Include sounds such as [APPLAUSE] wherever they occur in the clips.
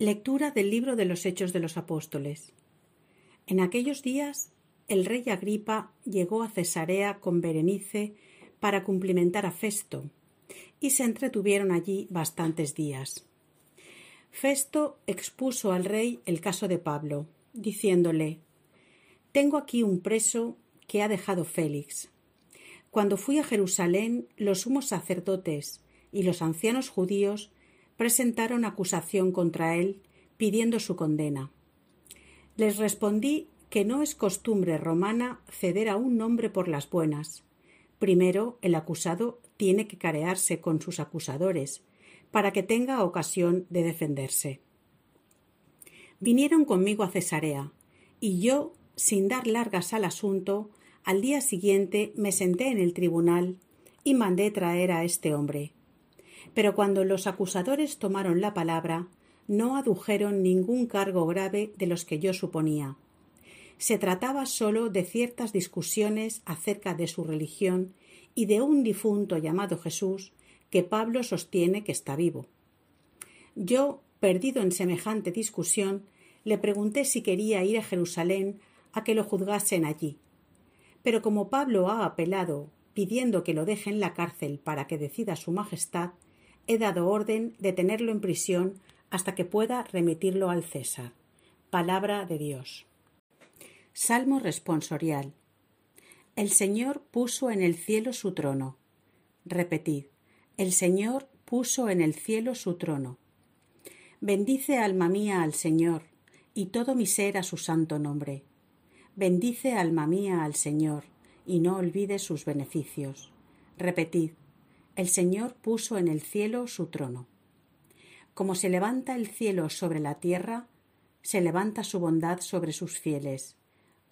Lectura del libro de los Hechos de los Apóstoles. En aquellos días el rey Agripa llegó a Cesarea con Berenice para cumplimentar a Festo, y se entretuvieron allí bastantes días. Festo expuso al rey el caso de Pablo, diciéndole Tengo aquí un preso que ha dejado Félix. Cuando fui a Jerusalén, los sumos sacerdotes y los ancianos judíos presentaron acusación contra él, pidiendo su condena. Les respondí que no es costumbre romana ceder a un nombre por las buenas. Primero, el acusado tiene que carearse con sus acusadores, para que tenga ocasión de defenderse. Vinieron conmigo a Cesarea, y yo, sin dar largas al asunto, al día siguiente me senté en el tribunal y mandé traer a este hombre, pero cuando los acusadores tomaron la palabra, no adujeron ningún cargo grave de los que yo suponía. Se trataba sólo de ciertas discusiones acerca de su religión y de un difunto llamado Jesús que Pablo sostiene que está vivo. Yo, perdido en semejante discusión, le pregunté si quería ir a Jerusalén a que lo juzgasen allí. Pero como Pablo ha apelado pidiendo que lo deje en la cárcel para que decida su majestad, he dado orden de tenerlo en prisión hasta que pueda remitirlo al César. Palabra de Dios. Salmo responsorial. El Señor puso en el cielo su trono. Repetid. El Señor puso en el cielo su trono. Bendice alma mía al Señor, y todo mi ser a su santo nombre. Bendice alma mía al Señor, y no olvide sus beneficios. Repetid. El Señor puso en el cielo su trono. Como se levanta el cielo sobre la tierra, se levanta su bondad sobre sus fieles.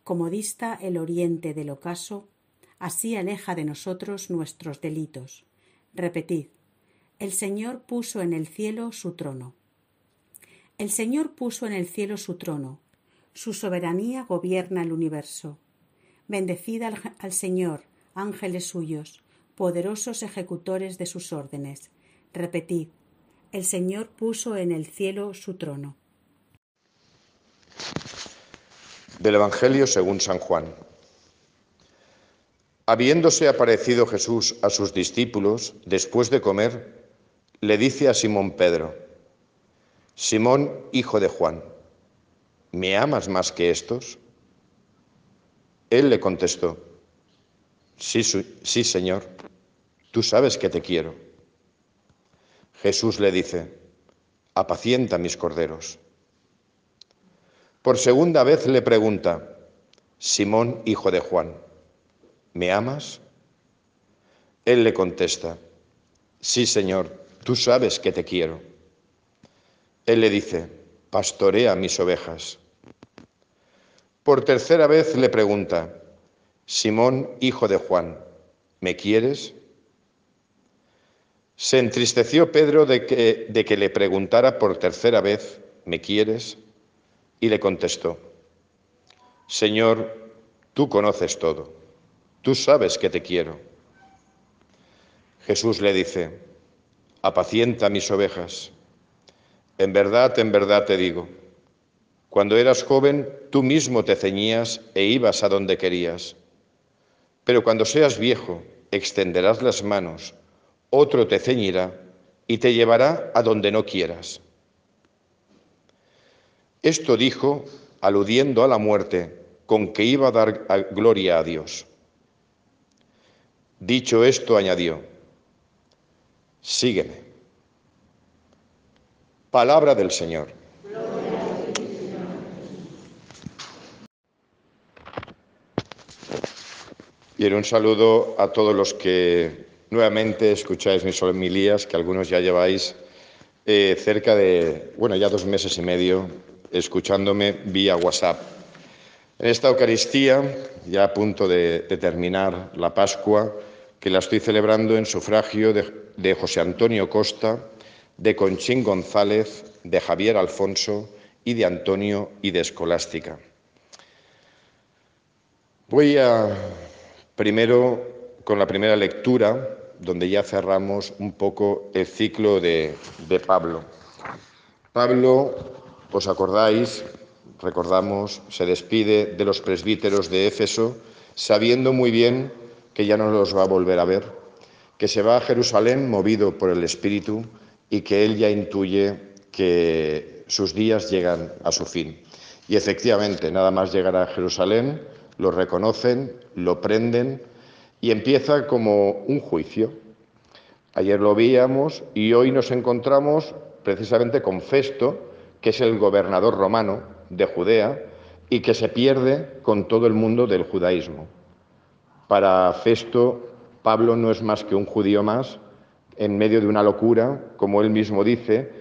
Como dista el oriente del ocaso, así aleja de nosotros nuestros delitos. Repetid. El Señor puso en el cielo su trono. El Señor puso en el cielo su trono. Su soberanía gobierna el universo. Bendecid al, al Señor, ángeles suyos, poderosos ejecutores de sus órdenes. Repetid, el Señor puso en el cielo su trono. Del Evangelio según San Juan. Habiéndose aparecido Jesús a sus discípulos después de comer, le dice a Simón Pedro, Simón, hijo de Juan, ¿me amas más que estos? Él le contestó, Sí, sí, Señor, tú sabes que te quiero. Jesús le dice, apacienta mis corderos. Por segunda vez le pregunta, Simón, hijo de Juan, ¿me amas? Él le contesta, sí, Señor, tú sabes que te quiero. Él le dice, pastorea mis ovejas. Por tercera vez le pregunta, Simón, hijo de Juan, ¿me quieres? Se entristeció Pedro de que, de que le preguntara por tercera vez, ¿me quieres? Y le contestó, Señor, tú conoces todo, tú sabes que te quiero. Jesús le dice, apacienta mis ovejas. En verdad, en verdad te digo, cuando eras joven tú mismo te ceñías e ibas a donde querías pero cuando seas viejo, extenderás las manos, otro te ceñirá y te llevará a donde no quieras. Esto dijo aludiendo a la muerte con que iba a dar gloria a Dios. Dicho esto, añadió, sígueme. Palabra del Señor. Bien, un saludo a todos los que nuevamente escucháis mis homilías, que algunos ya lleváis eh, cerca de, bueno, ya dos meses y medio escuchándome vía WhatsApp. En esta Eucaristía, ya a punto de, terminar la Pascua, que la estoy celebrando en sufragio de, de José Antonio Costa, de Conchín González, de Javier Alfonso y de Antonio y de Escolástica. Voy a Primero, con la primera lectura, donde ya cerramos un poco el ciclo de, Pablo. Pablo os acordáis, recordamos, se despide de los presbíteros de Éfeso, sabiendo muy bien que ya no los va a volver a ver, que se va a Jerusalén movido por el Espíritu y que él ya intuye que sus días llegan a su fin. Y efectivamente, nada más llegar a Jerusalén, lo reconocen, lo prenden y empieza como un juicio. Ayer lo veíamos y hoy nos encontramos precisamente con Festo, que es el gobernador romano de Judea y que se pierde con todo el mundo del judaísmo. Para Festo, Pablo no es más que un judío más en medio de una locura, como él mismo dice,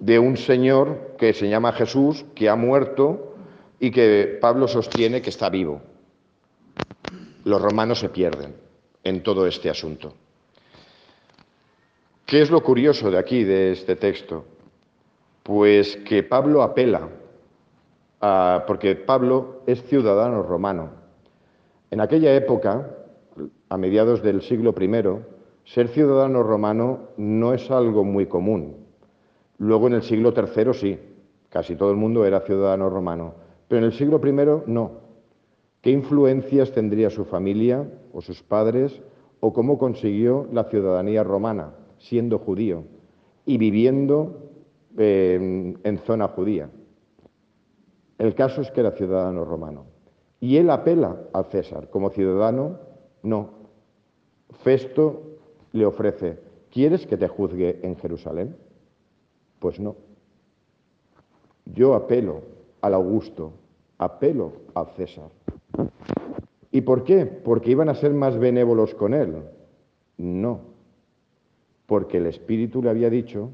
de un señor que se llama Jesús, que ha muerto y que Pablo sostiene que está vivo. Los romanos se pierden en todo este asunto. ¿Qué es lo curioso de aquí, de este texto? Pues que Pablo apela, porque Pablo es ciudadano romano. En aquella época, a mediados del siglo I, ser ciudadano romano no es algo muy común. Luego en el siglo III sí, casi todo el mundo era ciudadano romano, pero en el siglo I no. ¿Qué influencias tendría su familia o sus padres o cómo consiguió la ciudadanía romana siendo judío y viviendo en, en zona judía? El caso es que era ciudadano romano. Y él apela al César. Como ciudadano, no. Festo le ofrece, ¿quieres que te juzgue en Jerusalén? Pues no. Yo apelo al Augusto, apelo al César. ¿Y por qué? ¿Porque iban a ser más benévolos con él? No, porque el Espíritu le había dicho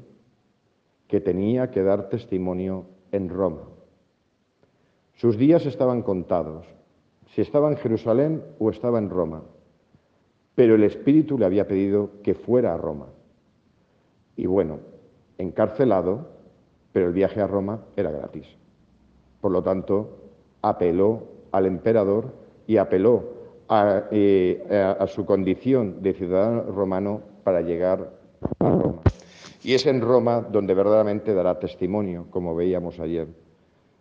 que tenía que dar testimonio en Roma. Sus días estaban contados, si estaba en Jerusalén o estaba en Roma, pero el Espíritu le había pedido que fuera a Roma. Y bueno, encarcelado, pero el viaje a Roma era gratis. Por lo tanto, apeló al emperador y apeló eh, a, su condición de ciudadano romano para llegar a Roma. Y es en Roma donde verdaderamente dará testimonio, como veíamos ayer.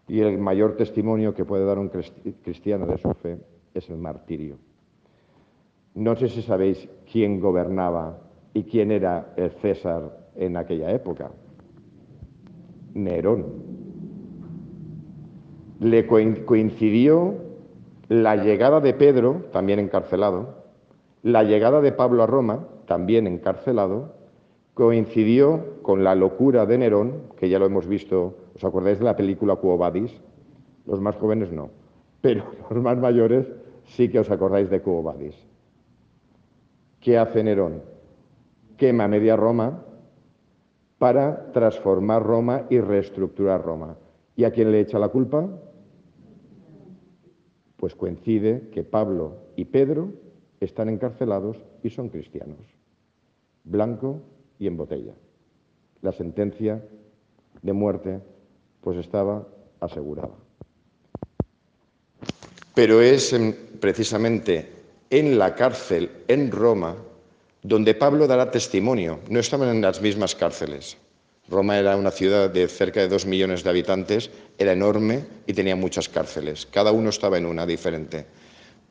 Y el mayor testimonio que puede dar un cristiano de su fe es el martirio. No sé si sabéis quién gobernaba y quién era el César en aquella época. Nerón le coincidió la llegada de Pedro, también encarcelado, la llegada de Pablo a Roma, también encarcelado, coincidió con la locura de Nerón, que ya lo hemos visto, ¿os acordáis de la película Quo Vadis? Los más jóvenes no, pero [LAUGHS] los más mayores sí que os acordáis de Quo Vadis. ¿Qué hace Nerón? Quema media Roma para transformar Roma y reestructurar Roma. ¿Y a quién le echa la culpa? Pues coincide que Pablo y Pedro están encarcelados y son cristianos, blanco y en botella. La sentencia de muerte pues estaba asegurada. Pero es precisamente en la cárcel en Roma donde Pablo dará testimonio. No estaban en las mismas cárceles. Roma era una ciudad de cerca de dos millones de habitantes, era enorme y tenía muchas cárceles. Cada uno estaba en una diferente.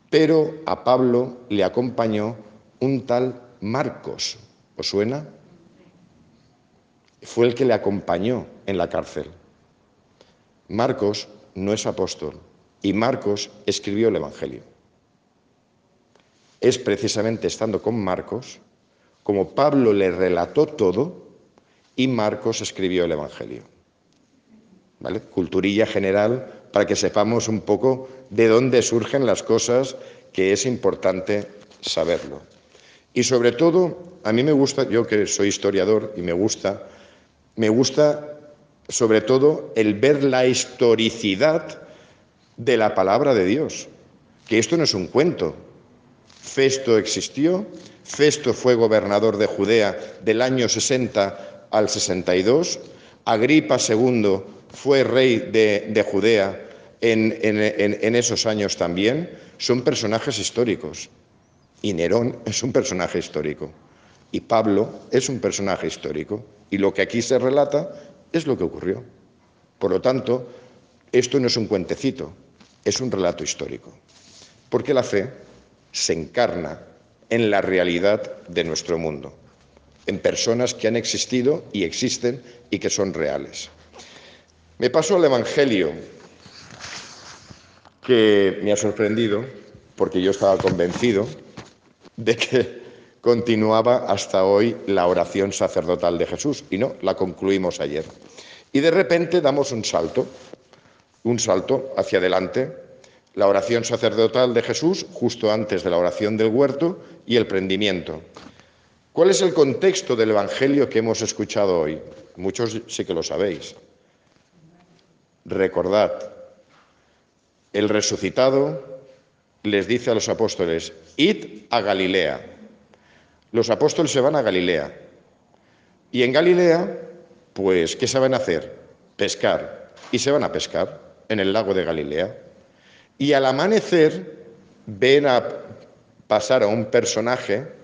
Pero a Pablo le acompañó un tal Marcos. ¿Os suena? Fue el que le acompañó en la cárcel. Marcos no es apóstol y Marcos escribió el Evangelio. Es precisamente estando con Marcos como Pablo le relató todo y Marcos escribió el Evangelio. ¿Vale? Culturilla general para que sepamos un poco de dónde surgen las cosas que es importante saberlo. Y sobre todo, a mí me gusta, yo que soy historiador y me gusta, me gusta sobre todo el ver la historicidad de la palabra de Dios, que esto no es un cuento. Festo existió, Festo fue gobernador de Judea del año 60 al 62. Agripa II fue rey de, Judea en, esos años también. Son personajes históricos. Y Nerón es un personaje histórico. Y Pablo es un personaje histórico. Y lo que aquí se relata es lo que ocurrió. Por lo tanto, esto no es un cuentecito, es un relato histórico, porque la fe se encarna en la realidad de nuestro mundo, en personas que han existido y existen y que son reales. Me paso al Evangelio, que me ha sorprendido, porque yo estaba convencido de que continuaba hasta hoy la oración sacerdotal de Jesús, y no, la concluimos ayer. Y de repente damos un salto, un salto hacia adelante, la oración sacerdotal de Jesús justo antes de la oración del huerto y el prendimiento. ¿Cuál es el contexto del Evangelio que hemos escuchado hoy? Muchos sí que lo sabéis. Recordad, el resucitado les dice a los apóstoles, id a Galilea. Los apóstoles se van a Galilea. Y en Galilea, pues, ¿qué saben hacer? Pescar. Y se van a pescar en el lago de Galilea. Y al amanecer ven a pasar a un personaje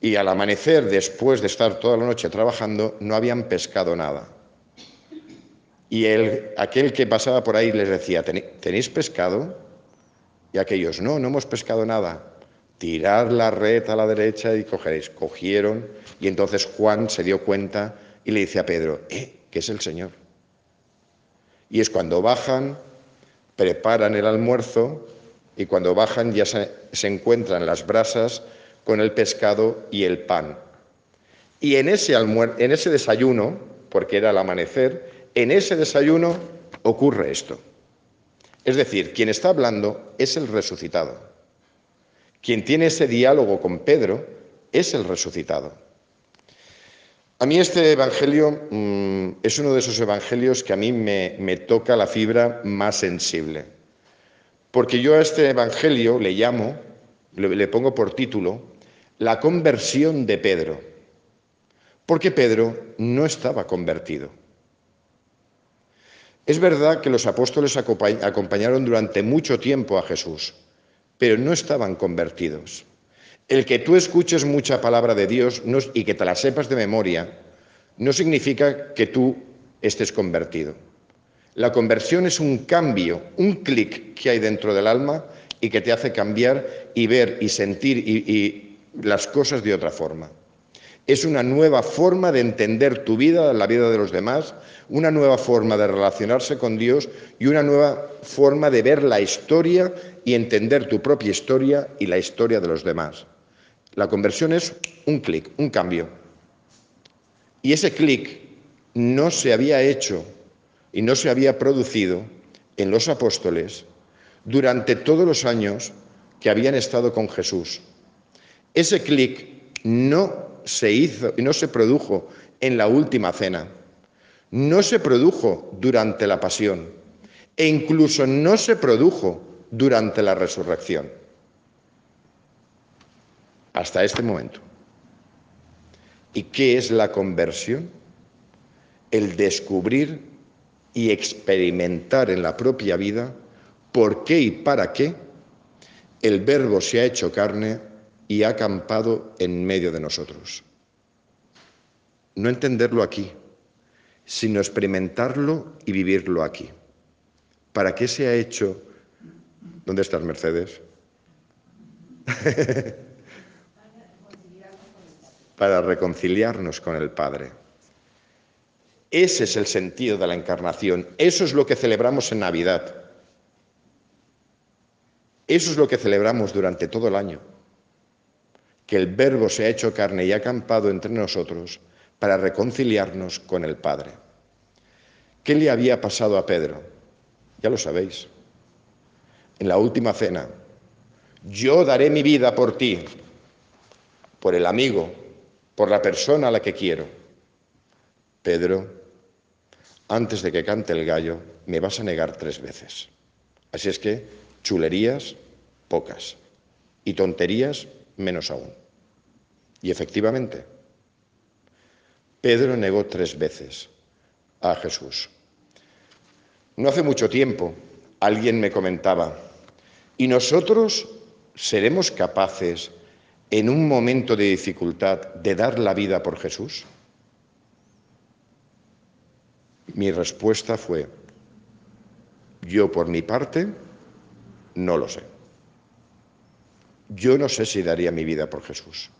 y al amanecer, después de estar toda la noche trabajando, no habían pescado nada. Y aquel que pasaba por ahí les decía, ¿tenéis pescado? Y aquellos, no, no hemos pescado nada. Tirad la red a la derecha y cogeréis. Cogieron y entonces Juan se dio cuenta y le dice a Pedro, eh, que es el Señor. Y es cuando bajan, preparan el almuerzo y cuando bajan ya se encuentran las brasas con el pescado y el pan. Y en ese, en ese desayuno, porque era el amanecer, en ese desayuno ocurre esto. Es decir, quien está hablando es el resucitado. Quien tiene ese diálogo con Pedro es el resucitado. A mí este Evangelio mm, es uno de esos Evangelios que a mí me, me toca la fibra más sensible. Porque yo a este Evangelio le llamo, le pongo por título, la conversión de Pedro. Porque Pedro no estaba convertido. Es verdad que los apóstoles acompañaron durante mucho tiempo a Jesús, pero no estaban convertidos. El que tú escuches mucha palabra de Dios y que te la sepas de memoria no significa que tú estés convertido. La conversión es un cambio, un clic que hay dentro del alma y que te hace cambiar y ver y sentir y las cosas de otra forma. Es una nueva forma de entender tu vida, la vida de los demás, una nueva forma de relacionarse con Dios y una nueva forma de ver la historia y entender tu propia historia y la historia de los demás. La conversión es un clic, un cambio. Y ese clic no se había hecho y no se había producido en los apóstoles durante todos los años que habían estado con Jesús. Ese clic no se hizo y no se produjo en la última cena, no se produjo durante la pasión e incluso no se produjo durante la resurrección. Hasta este momento. ¿Y qué es la conversión? El descubrir y experimentar en la propia vida por qué y para qué el verbo se ha hecho carne y ha acampado en medio de nosotros. No entenderlo aquí, sino experimentarlo y vivirlo aquí. ¿Para qué se ha hecho? ¿Dónde estás, Mercedes? [LAUGHS] Para reconciliarnos con el Padre. Ese es el sentido de la encarnación. Eso es lo que celebramos en Navidad. Eso es lo que celebramos durante todo el año que el Verbo se ha hecho carne y ha acampado entre nosotros para reconciliarnos con el Padre. ¿Qué le había pasado a Pedro? Ya lo sabéis. En la última cena, yo daré mi vida por ti, por el amigo, por la persona a la que quiero. Pedro, antes de que cante el gallo, me vas a negar tres veces. Así es que chulerías, pocas, y tonterías, menos aún. Y efectivamente, Pedro negó tres veces a Jesús. No hace mucho tiempo alguien me comentaba, ¿y nosotros seremos capaces en un momento de dificultad de dar la vida por Jesús? Mi respuesta fue, yo por mi parte no lo sé. Yo no sé si daría mi vida por Jesús.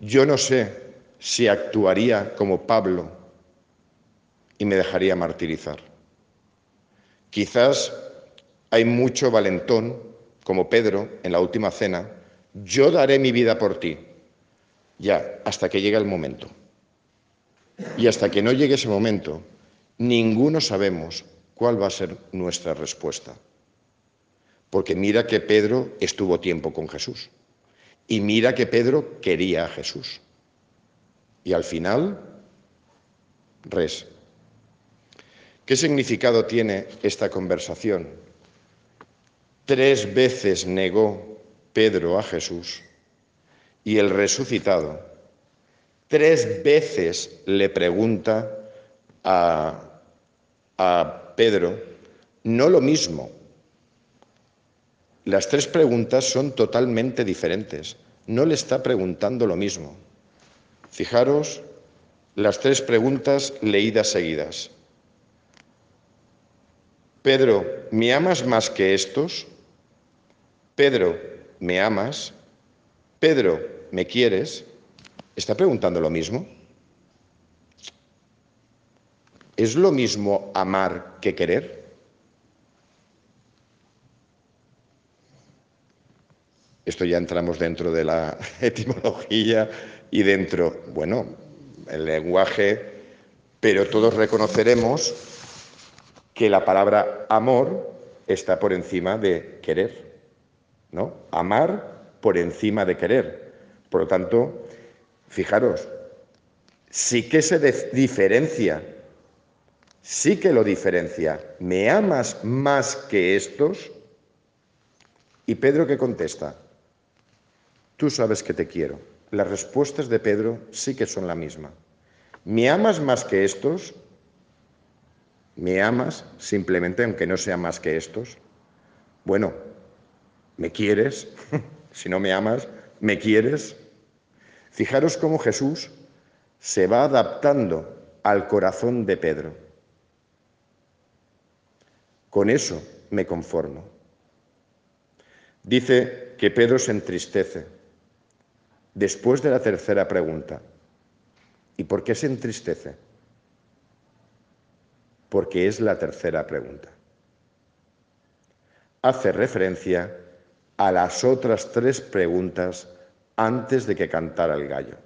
Yo no sé si actuaría como Pablo y me dejaría martirizar. Quizás hay mucho valentón, como Pedro en la última cena, yo daré mi vida por ti, ya, hasta que llegue el momento. Y hasta que no llegue ese momento, ninguno sabemos cuál va a ser nuestra respuesta. Porque mira que Pedro estuvo tiempo con Jesús. Y mira que Pedro quería a Jesús. Y al final, res. ¿Qué significado tiene esta conversación? Tres veces negó Pedro a Jesús y el resucitado tres veces le pregunta a, a Pedro no lo mismo. Las tres preguntas son totalmente diferentes. No le está preguntando lo mismo. Fijaros las tres preguntas leídas seguidas. Pedro, ¿me amas más que estos? Pedro, ¿me amas? Pedro, ¿me quieres? ¿Está preguntando lo mismo? ¿Es lo mismo amar que querer? Esto ya entramos dentro de la [LAUGHS] etimología y dentro, bueno, el lenguaje, pero todos reconoceremos que la palabra amor está por encima de querer, ¿no? Amar por encima de querer. Por lo tanto, fijaros, sí que se diferencia, sí que lo diferencia. ¿Me amas más que estos? Y Pedro que contesta, tú sabes que te quiero. Las respuestas de Pedro sí que son la misma. ¿Me amas más que estos? ¿Me amas simplemente aunque no sea más que estos? Bueno, ¿me quieres? [LAUGHS] si no me amas, ¿me quieres? Fijaros cómo Jesús se va adaptando al corazón de Pedro. Con eso me conformo. Dice que Pedro se entristece después de la tercera pregunta. ¿Y por qué se entristece? Porque es la tercera pregunta. Hace referencia a las otras tres preguntas antes de que cantara el gallo.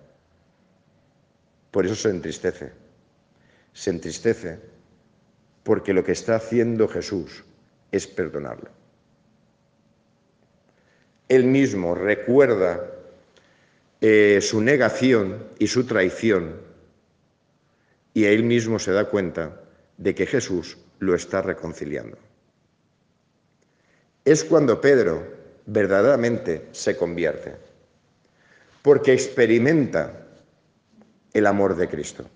Por eso se entristece. Se entristece porque lo que está haciendo Jesús es perdonarlo. Él mismo recuerda eh, su negación y su traición y él mismo se da cuenta de que Jesús lo está reconciliando. Es cuando Pedro verdaderamente se convierte, porque experimenta el amor de Cristo.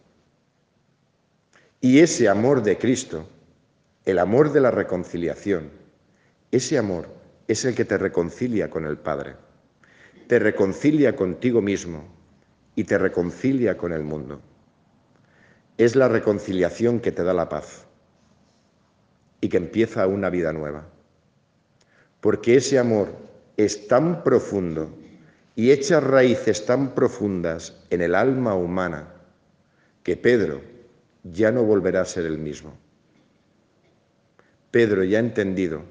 Y ese amor de Cristo, el amor de la reconciliación, ese amor es el que te reconcilia con el Padre, te reconcilia contigo mismo y te reconcilia con el mundo. Es la reconciliación que te da la paz y que empieza una vida nueva porque ese amor es tan profundo y echa raíces tan profundas en el alma humana que Pedro ya no volverá a ser el mismo. Pedro ya ha entendido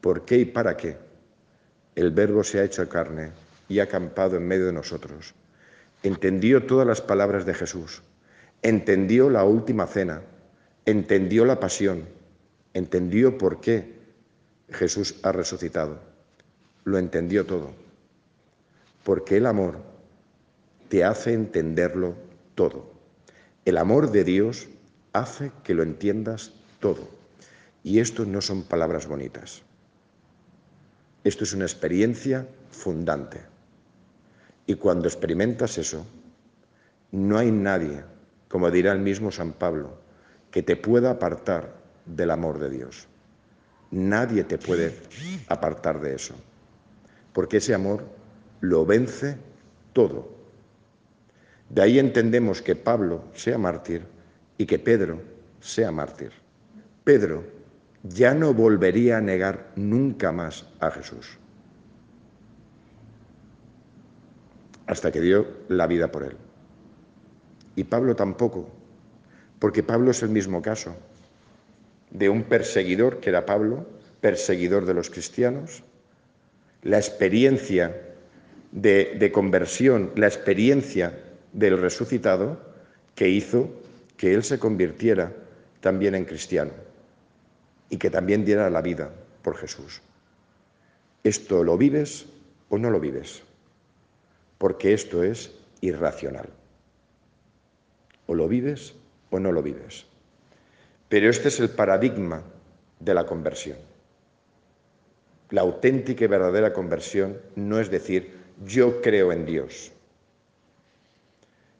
por qué y para qué el Verbo se ha hecho carne y ha acampado en medio de nosotros. Entendió todas las palabras de Jesús, entendió la última cena, entendió la pasión, entendió por qué Jesús ha resucitado. Lo entendió todo. Porque el amor te hace entenderlo todo. El amor de Dios hace que lo entiendas todo. Y esto no son palabras bonitas. Esto es una experiencia fundante. Y cuando experimentas eso, no hay nadie, como dirá el mismo San Pablo, que te pueda apartar del amor de Dios. Nadie te puede apartar de eso, porque ese amor lo vence todo. De ahí entendemos que Pablo sea mártir y que Pedro sea mártir. Pedro ya no volvería a negar nunca más a Jesús. Hasta que dio la vida por él. Y Pablo tampoco, porque Pablo es el mismo caso de un perseguidor que era Pablo, perseguidor de los cristianos, la experiencia de, conversión, la experiencia del resucitado que hizo que él se convirtiera también en cristiano y que también diera la vida por Jesús. ¿Esto lo vives o no lo vives? Porque esto es irracional. O lo vives o no lo vives. Pero este es el paradigma de la conversión. La auténtica y verdadera conversión no es decir yo creo en Dios,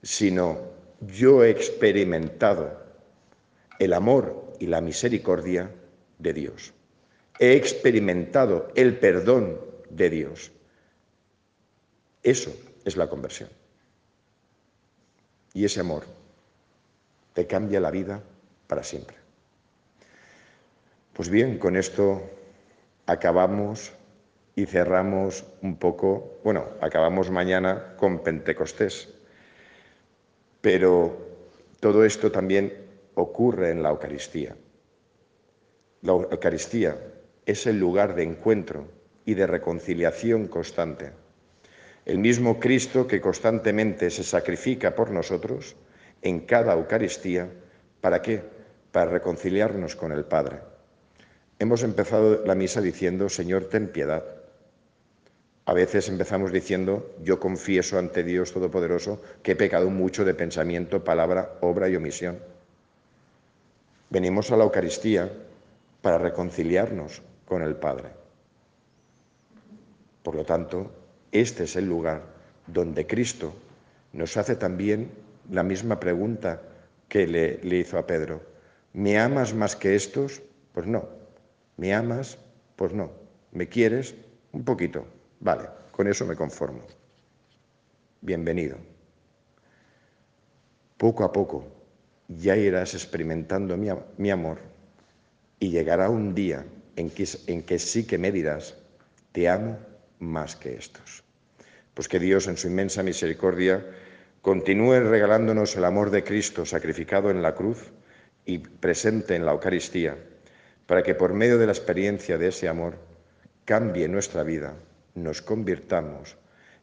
sino yo he experimentado el amor y la misericordia de Dios. He experimentado el perdón de Dios. Eso es la conversión. Y ese amor te cambia la vida para siempre. Pues bien, con esto acabamos y cerramos un poco, bueno, acabamos mañana con Pentecostés, pero todo esto también ocurre en la Eucaristía. La Eucaristía es el lugar de encuentro y de reconciliación constante. El mismo Cristo que constantemente se sacrifica por nosotros en cada Eucaristía, ¿para qué? Para reconciliarnos con el Padre. Hemos empezado la misa diciendo, Señor, ten piedad. A veces empezamos diciendo, yo confieso ante Dios Todopoderoso que he pecado mucho de pensamiento, palabra, obra y omisión. Venimos a la Eucaristía para reconciliarnos con el Padre. Por lo tanto, este es el lugar donde Cristo nos hace también la misma pregunta que le, hizo a Pedro. ¿Me amas más que estos? Pues no. ¿Me amas? Pues no. ¿Me quieres? Un poquito. Vale, con eso me conformo. Bienvenido. Poco a poco ya irás experimentando mi, amor y llegará un día en que, en que sí que me dirás, te amo más que estos. Pues que Dios en su inmensa misericordia continúe regalándonos el amor de Cristo sacrificado en la cruz y presente en la Eucaristía, para que por medio de la experiencia de ese amor cambie nuestra vida nos convirtamos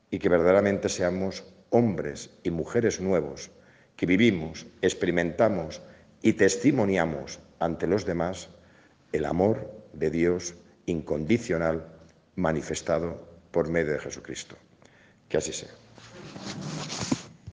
y que verdaderamente seamos hombres y mujeres nuevos, que vivimos, experimentamos y testimoniamos ante los demás el amor de Dios incondicional manifestado por medio de Jesucristo. käsisega.